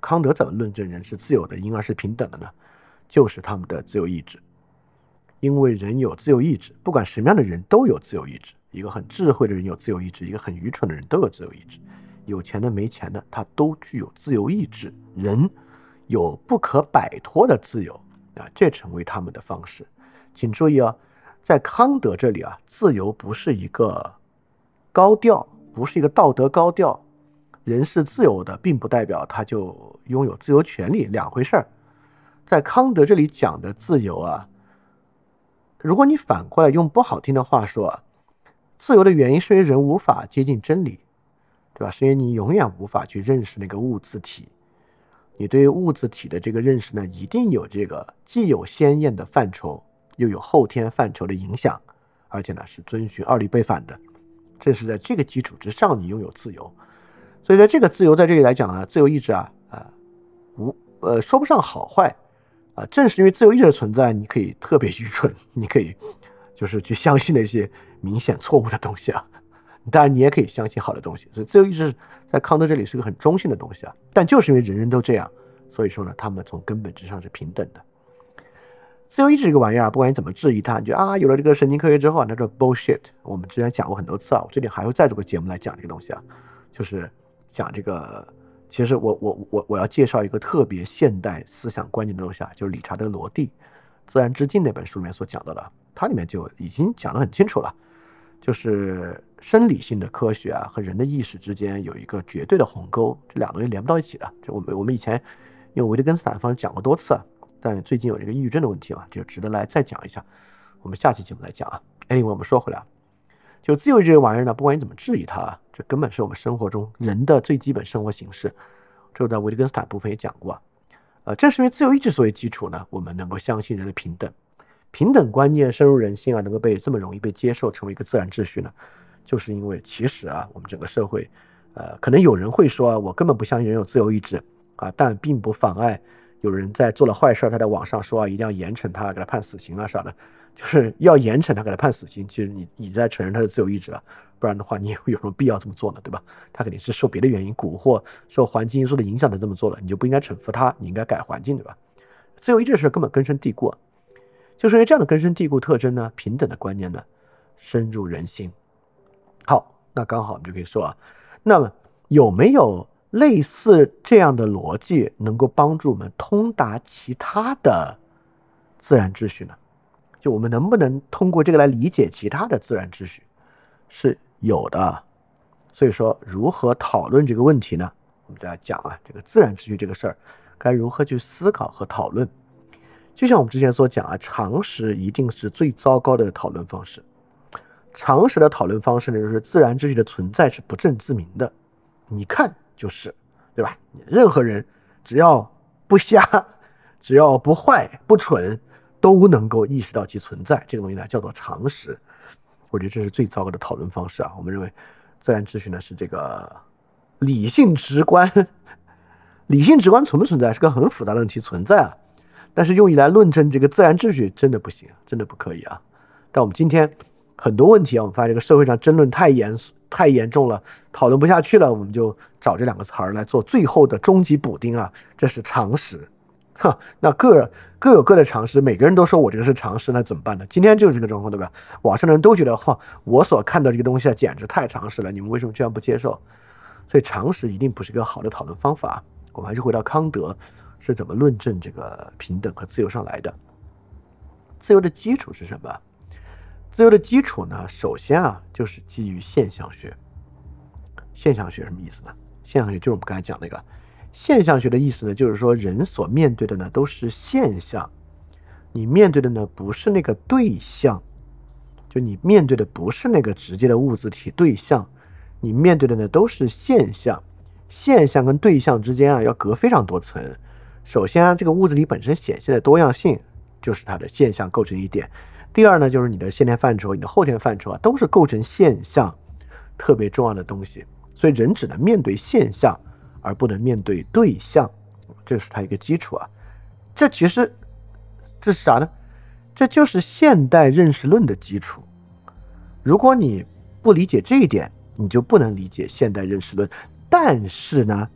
康德怎么论证人是自由的，因而是平等的呢？就是他们的自由意志，因为人有自由意志，不管什么样的人都有自由意志。一个很智慧的人有自由意志，一个很愚蠢的人都有自由意志，有钱的没钱的他都具有自由意志。人。有不可摆脱的自由啊，这成为他们的方式。请注意啊，在康德这里啊，自由不是一个高调，不是一个道德高调。人是自由的，并不代表他就拥有自由权利，两回事儿。在康德这里讲的自由啊，如果你反过来用不好听的话说，自由的原因是因为人无法接近真理，对吧？是因为你永远无法去认识那个物自体。你对物质体的这个认识呢，一定有这个既有鲜艳的范畴，又有后天范畴的影响，而且呢是遵循二律背反的。正是在这个基础之上，你拥有自由。所以在这个自由在这里来讲呢，自由意志啊啊无呃说不上好坏啊，正是因为自由意志的存在，你可以特别愚蠢，你可以就是去相信那些明显错误的东西啊。当然，你也可以相信好的东西。所以自由意志在康德这里是个很中性的东西啊。但就是因为人人都这样，所以说呢，他们从根本之上是平等的。自由意志这个玩意儿，不管你怎么质疑它，你就啊，有了这个神经科学之后啊，那叫 bullshit。我们之前讲过很多次啊，我最近还会再做个节目来讲这个东西啊，就是讲这个。其实我我我我要介绍一个特别现代思想观念的东西啊，就是理查德罗蒂《自然之境》那本书里面所讲到的，它里面就已经讲得很清楚了。就是生理性的科学啊和人的意识之间有一个绝对的鸿沟，这两个东西连不到一起的。就我们我们以前用维特根斯坦方式讲过多次，但最近有这个抑郁症的问题嘛，就值得来再讲一下。我们下期节目来讲啊。Anyway，我们说回来，就自由这个玩意儿呢，不管你怎么质疑它，这根本是我们生活中人的最基本生活形式。这我在维特根斯坦部分也讲过，呃，正是因为自由意志作为基础呢，我们能够相信人的平等。平等观念深入人心啊，能够被这么容易被接受，成为一个自然秩序呢，就是因为其实啊，我们整个社会，呃，可能有人会说啊，我根本不相信人有自由意志啊，但并不妨碍有人在做了坏事，他在网上说啊，一定要严惩他，给他判死刑啊啥的，就是要严惩他，给他判死刑。其实你你在承认他的自由意志了，不然的话，你有什么必要这么做呢？对吧？他肯定是受别的原因蛊惑，受环境因素的影响的这么做了，你就不应该惩罚他，你应该改环境，对吧？自由意志是根本根深蒂固。就是因为这样的根深蒂固特征呢，平等的观念呢，深入人心。好，那刚好我们就可以说啊，那么有没有类似这样的逻辑能够帮助我们通达其他的自然秩序呢？就我们能不能通过这个来理解其他的自然秩序？是有的。所以说，如何讨论这个问题呢？我们就要讲啊，这个自然秩序这个事儿，该如何去思考和讨论？就像我们之前所讲啊，常识一定是最糟糕的讨论方式。常识的讨论方式呢，就是自然秩序的存在是不证自明的。你看就是，对吧？任何人只要不瞎，只要不坏不蠢，都能够意识到其存在。这个东西呢，叫做常识。我觉得这是最糟糕的讨论方式啊。我们认为自然秩序呢是这个理性直观，理性直观存不存在是个很复杂的问题，存在啊。但是用以来论证这个自然秩序真的不行，真的不可以啊！但我们今天很多问题啊，我们发现这个社会上争论太严肃太严重了，讨论不下去了，我们就找这两个词儿来做最后的终极补丁啊！这是常识，哈，那各各有各的常识，每个人都说我这个是常识，那怎么办呢？今天就是这个状况，对吧？网上的人都觉得，哈，我所看到这个东西啊，简直太常识了，你们为什么居然不接受？所以常识一定不是一个好的讨论方法。我们还是回到康德。是怎么论证这个平等和自由上来的？自由的基础是什么？自由的基础呢？首先啊，就是基于现象学。现象学什么意思呢？现象学就是我们刚才讲那个现象学的意思呢，就是说人所面对的呢都是现象，你面对的呢不是那个对象，就你面对的不是那个直接的物质体对象，你面对的呢都是现象，现象跟对象之间啊要隔非常多层。首先啊，这个物质体本身显现的多样性就是它的现象构成一点。第二呢，就是你的先天范畴、你的后天范畴啊，都是构成现象特别重要的东西。所以人只能面对现象，而不能面对对象，这是它一个基础啊。这其实这是啥呢？这就是现代认识论的基础。如果你不理解这一点，你就不能理解现代认识论。但是呢，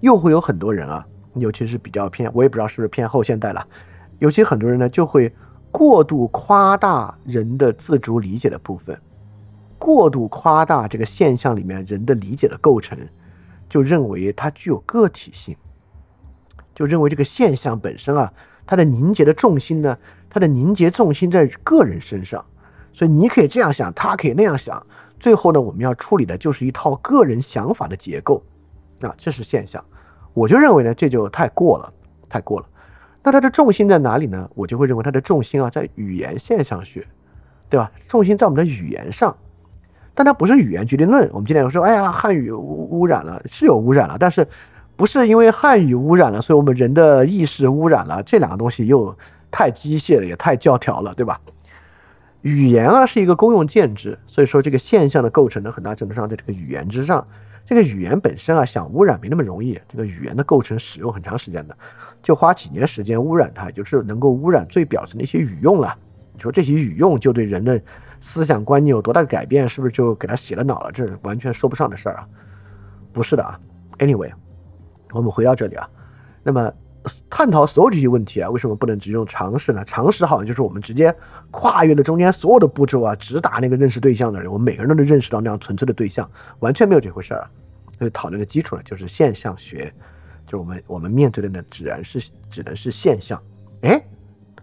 又会有很多人啊。尤其是比较偏，我也不知道是不是偏后现代了。尤其很多人呢，就会过度夸大人的自主理解的部分，过度夸大这个现象里面人的理解的构成，就认为它具有个体性，就认为这个现象本身啊，它的凝结的重心呢，它的凝结重心在个人身上。所以你可以这样想，他可以那样想，最后呢，我们要处理的就是一套个人想法的结构啊，这是现象。我就认为呢，这就太过了，太过了。那它的重心在哪里呢？我就会认为它的重心啊，在语言现象学，对吧？重心在我们的语言上，但它不是语言决定论。我们今天有说，哎呀，汉语污污染了，是有污染了，但是不是因为汉语污染了，所以我们人的意识污染了？这两个东西又太机械了，也太教条了，对吧？语言啊，是一个公用建制，所以说这个现象的构成呢，很大程度上在这个语言之上。这个语言本身啊，想污染没那么容易。这个语言的构成、使用很长时间的，就花几年时间污染它，也就是能够污染最表层的一些语用了。你说这些语用就对人的思想观念有多大的改变？是不是就给他洗了脑了？这是完全说不上的事儿啊！不是的啊。Anyway，我们回到这里啊，那么探讨所有这些问题啊，为什么不能只用常识呢？常识好像就是我们直接跨越了中间所有的步骤啊，直达那个认识对象的人，我们每个人都能认识到那样纯粹的对象，完全没有这回事儿啊。所以讨论的基础呢，就是现象学，就是我们我们面对的呢，只能是只能是现象。哎，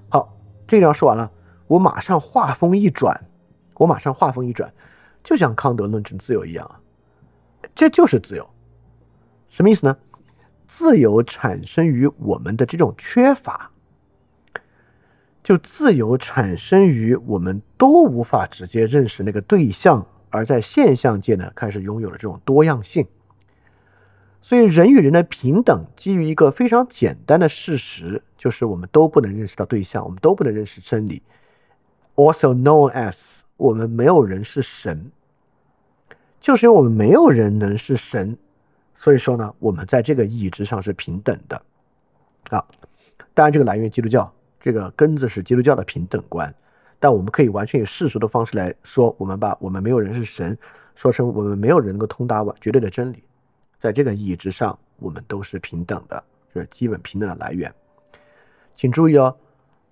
好，这章说完了，我马上话锋一转，我马上话锋一转，就像康德论证自由一样啊，这就是自由，什么意思呢？自由产生于我们的这种缺乏，就自由产生于我们都无法直接认识那个对象，而在现象界呢，开始拥有了这种多样性。所以，人与人的平等基于一个非常简单的事实，就是我们都不能认识到对象，我们都不能认识真理。Also known as，我们没有人是神，就是因为我们没有人能是神，所以说呢，我们在这个意义之上是平等的。啊，当然这个来源基督教，这个根子是基督教的平等观，但我们可以完全以世俗的方式来说，我们把我们没有人是神说成我们没有人能够通达完绝对的真理，在这个意义之上，我们都是平等的，这是基本平等的来源。请注意哦，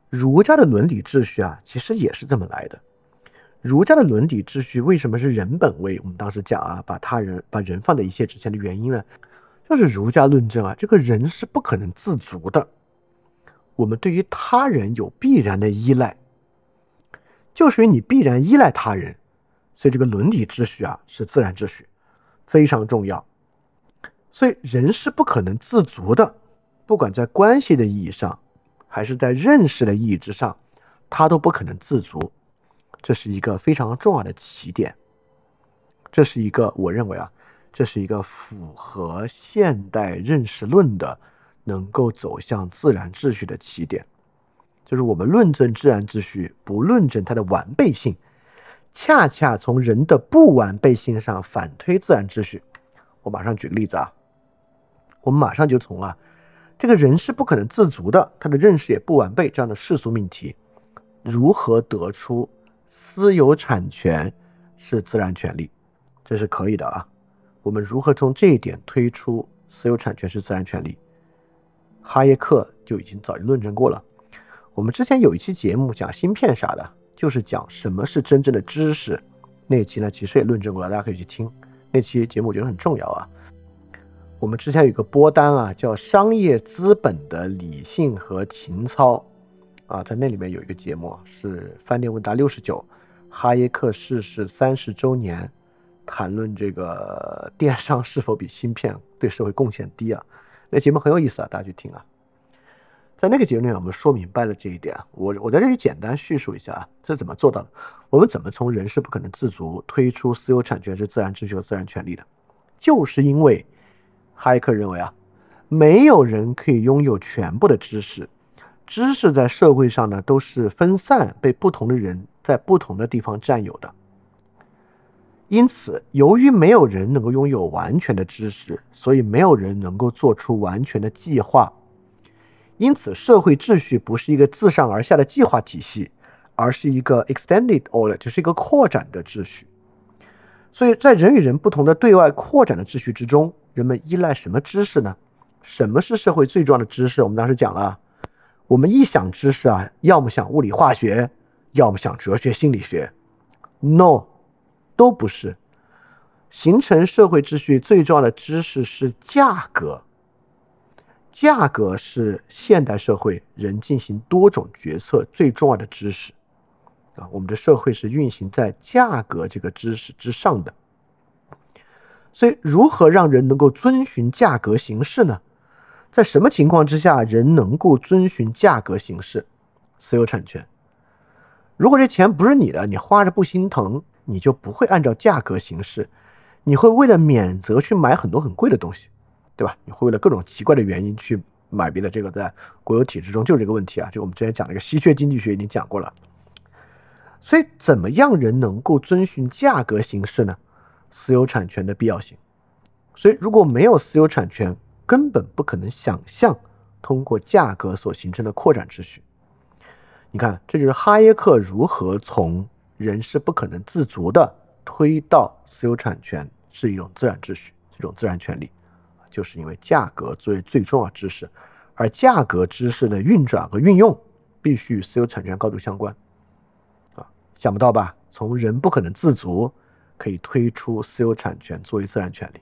儒家的伦理秩序啊，其实也是这么来的。儒家的伦理秩序为什么是人本位？我们当时讲啊，把他人把人放在一切之前的原因呢，就是儒家论证啊，这个人是不可能自足的。我们对于他人有必然的依赖，就是因为你必然依赖他人，所以这个伦理秩序啊是自然秩序，非常重要。所以人是不可能自足的，不管在关系的意义上，还是在认识的意义之上，他都不可能自足。这是一个非常重要的起点，这是一个我认为啊，这是一个符合现代认识论的能够走向自然秩序的起点。就是我们论证自然秩序，不论证它的完备性，恰恰从人的不完备性上反推自然秩序。我马上举例子啊，我们马上就从啊，这个人是不可能自足的，他的认识也不完备这样的世俗命题，如何得出？私有产权是自然权利，这是可以的啊。我们如何从这一点推出私有产权是自然权利？哈耶克就已经早就论证过了。我们之前有一期节目讲芯片啥的，就是讲什么是真正的知识。那期呢，其实也论证过了，大家可以去听那期节目，我觉得很重要啊。我们之前有个播单啊，叫《商业资本的理性和情操》。啊，在那里面有一个节目是饭店问答六十九，哈耶克逝世三十周年，谈论这个 电商是否比芯片对社会贡献低啊？那节目很有意思啊，大家去听啊。在那个节目里面，我们说明白了这一点。我我在这里简单叙述一下啊，这怎么做到的？我们怎么从人是不可能自足推出私有产权是自然秩序和自然权利的？就是因为哈耶克认为啊，没有人可以拥有全部的知识。知识在社会上呢，都是分散，被不同的人在不同的地方占有的。因此，由于没有人能够拥有完全的知识，所以没有人能够做出完全的计划。因此，社会秩序不是一个自上而下的计划体系，而是一个 extended order，就是一个扩展的秩序。所以在人与人不同的对外扩展的秩序之中，人们依赖什么知识呢？什么是社会最重要的知识？我们当时讲了。我们一想知识啊，要么想物理化学，要么想哲学心理学，no，都不是。形成社会秩序最重要的知识是价格，价格是现代社会人进行多种决策最重要的知识啊。我们的社会是运行在价格这个知识之上的，所以如何让人能够遵循价格行事呢？在什么情况之下，人能够遵循价格形式？私有产权。如果这钱不是你的，你花着不心疼，你就不会按照价格行事，你会为了免责去买很多很贵的东西，对吧？你会为了各种奇怪的原因去买别的。这个在国有体制中就是这个问题啊。就我们之前讲那个稀缺经济学已经讲过了。所以，怎么样人能够遵循价格形式呢？私有产权的必要性。所以，如果没有私有产权，根本不可能想象通过价格所形成的扩展秩序。你看，这就是哈耶克如何从人是不可能自足的推到私有产权是一种自然秩序，这种自然权利，就是因为价格作为最重要知识，而价格知识的运转和运用必须与私有产权高度相关。啊，想不到吧？从人不可能自足，可以推出私有产权作为自然权利。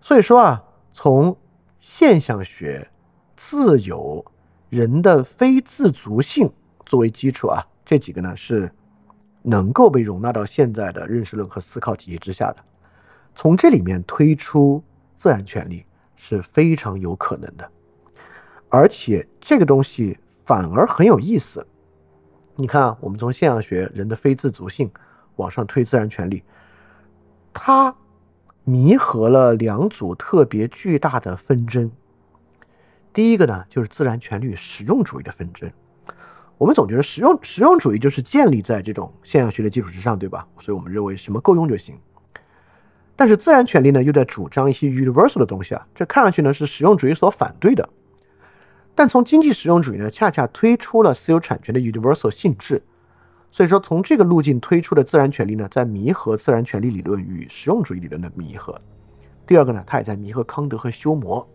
所以说啊。从现象学、自由、人的非自足性作为基础啊，这几个呢是能够被容纳到现在的认识论和思考体系之下的。从这里面推出自然权利是非常有可能的，而且这个东西反而很有意思。你看啊，我们从现象学人的非自足性往上推自然权利，它。弥合了两组特别巨大的纷争。第一个呢，就是自然权利实用主义的纷争。我们总觉得实用实用主义就是建立在这种现象学的基础之上，对吧？所以我们认为什么够用就行。但是自然权利呢又在主张一些 universal 的东西啊，这看上去呢是实用主义所反对的。但从经济实用主义呢，恰恰推出了私有产权的 universal 性质。所以说，从这个路径推出的自然权利呢，在弥合自然权利理论与实用主义理论的弥合。第二个呢，它也在弥合康德和休谟。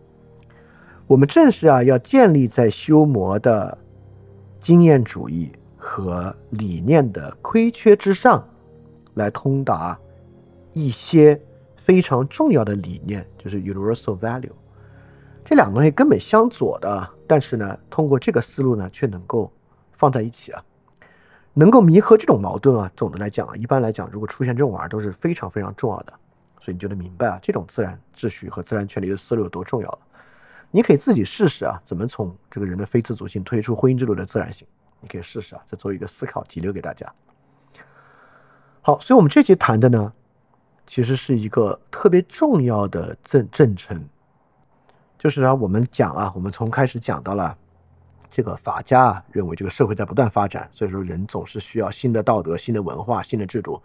我们正是啊，要建立在休谟的经验主义和理念的亏缺之上，来通达一些非常重要的理念，就是 universal value。这两个东西根本相左的，但是呢，通过这个思路呢，却能够放在一起啊。能够弥合这种矛盾啊，总的来讲啊，一般来讲，如果出现这种玩意儿都是非常非常重要的，所以你就能明白啊，这种自然秩序和自然权利的思路有多重要了。你可以自己试试啊，怎么从这个人的非自主性推出婚姻制度的自然性？你可以试试啊，再做一个思考题留给大家。好，所以我们这节谈的呢，其实是一个特别重要的政政程，就是啊，我们讲啊，我们从开始讲到了。这个法家啊认为这个社会在不断发展，所以说人总是需要新的道德、新的文化、新的制度，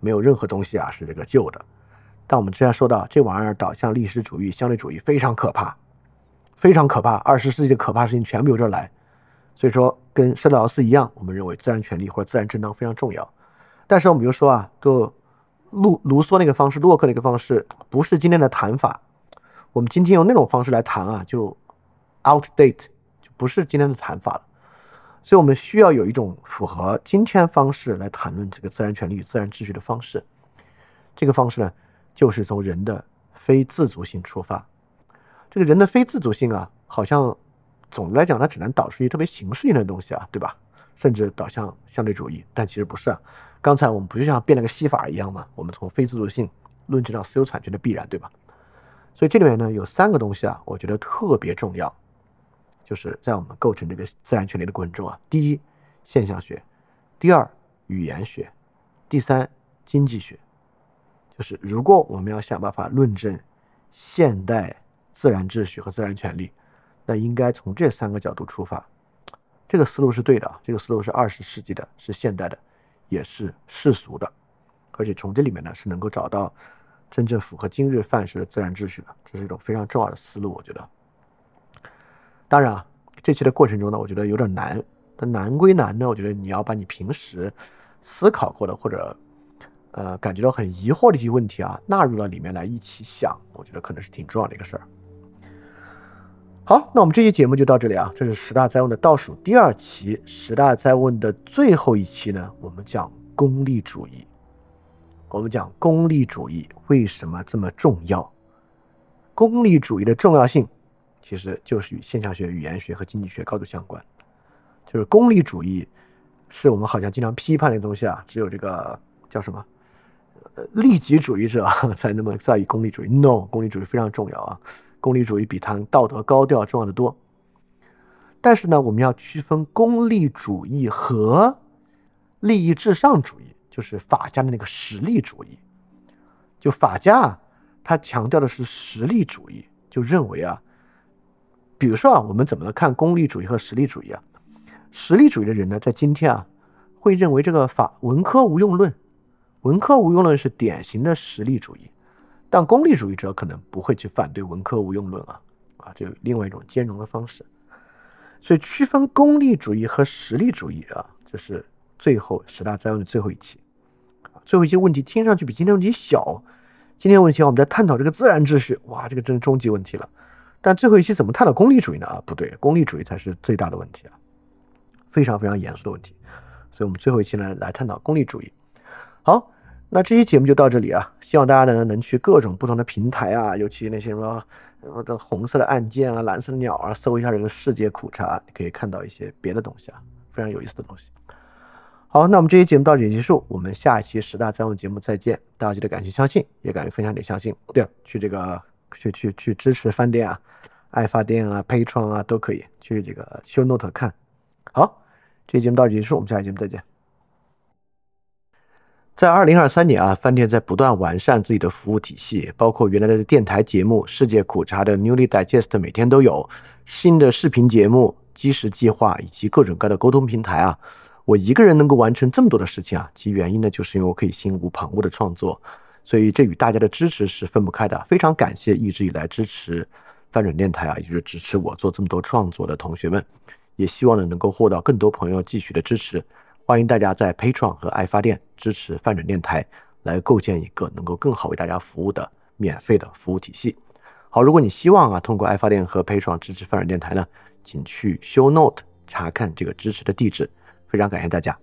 没有任何东西啊是这个旧的。但我们之前说到，这玩意儿导向历史主义、相对主义非常可怕，非常可怕。二十世纪的可怕事情全部由这儿来。所以说，跟施特劳斯一样，我们认为自然权利或者自然正当非常重要。但是我们比如说啊，就卢卢梭那个方式、洛克那个方式，不是今天的谈法。我们今天用那种方式来谈啊，就 outdate。不是今天的谈法了，所以我们需要有一种符合今天方式来谈论这个自然权利与自然秩序的方式。这个方式呢，就是从人的非自主性出发。这个人的非自主性啊，好像总的来讲，它只能导出一些特别形式性的东西啊，对吧？甚至导向相对主义，但其实不是啊。刚才我们不就像变了个戏法一样吗？我们从非自主性论证到私有产权的必然，对吧？所以这里面呢，有三个东西啊，我觉得特别重要。就是在我们构成这个自然权利的过程中啊，第一，现象学；第二，语言学；第三，经济学。就是如果我们要想办法论证现代自然秩序和自然权利，那应该从这三个角度出发。这个思路是对的啊，这个思路是二十世纪的，是现代的，也是世俗的，而且从这里面呢是能够找到真正符合今日范式的自然秩序的，这是一种非常重要的思路，我觉得。当然啊，这期的过程中呢，我觉得有点难。但难归难呢，我觉得你要把你平时思考过的或者呃感觉到很疑惑的一些问题啊，纳入到里面来一起想，我觉得可能是挺重要的一个事儿。好，那我们这期节目就到这里啊，这是十大灾问的倒数第二期，十大灾问的最后一期呢，我们讲功利主义。我们讲功利主义为什么这么重要？功利主义的重要性。其实就是与现象学、语言学和经济学高度相关。就是功利主义，是我们好像经常批判的东西啊。只有这个叫什么，呃，利己主义者 才那么在意功利主义。No，功利主义非常重要啊。功利主义比谈道德高调重要的多。但是呢，我们要区分功利主义和利益至上主义，就是法家的那个实力主义。就法家，他强调的是实力主义，就认为啊。比如说啊，我们怎么来看功利主义和实力主义啊？实力主义的人呢，在今天啊，会认为这个法文科无用论，文科无用论是典型的实力主义，但功利主义者可能不会去反对文科无用论啊，啊，这有另外一种兼容的方式。所以区分功利主义和实力主义啊，这是最后十大灾问的最后一期，最后一些问题听上去比今天问题小，今天问题我们在探讨这个自然秩序，哇，这个真终极问题了。但最后一期怎么探讨功利主义呢？啊，不对，功利主义才是最大的问题啊，非常非常严肃的问题。所以，我们最后一期呢，来探讨功利主义。好，那这期节目就到这里啊，希望大家呢能去各种不同的平台啊，尤其那些什么的红色的按键啊、蓝色的鸟啊，搜一下这个世界苦茶，你可以看到一些别的东西啊，非常有意思的东西。好，那我们这期节目到这里结束，我们下一期十大财务节目再见。大家记得感谢相信，也感谢分享点相信。对了，去这个。去去去支持饭店啊，爱发电啊，配创啊都可以去这个 show note 看。好，这期节目到此结束，我们下期节目再见。在二零二三年啊，饭店在不断完善自己的服务体系，包括原来的电台节目《世界苦茶》的 Newly Digest 每天都有新的视频节目、基石计划以及各种各样的沟通平台啊。我一个人能够完成这么多的事情啊，其原因呢，就是因为我可以心无旁骛的创作。所以这与大家的支持是分不开的。非常感谢一直以来支持翻转电台啊，也就是支持我做这么多创作的同学们，也希望呢能够获得更多朋友继续的支持。欢迎大家在 Patreon 和爱发电支持翻转电台，来构建一个能够更好为大家服务的免费的服务体系。好，如果你希望啊通过爱发电和 Patreon 支持翻转电台呢，请去 Show Note 查看这个支持的地址。非常感谢大家。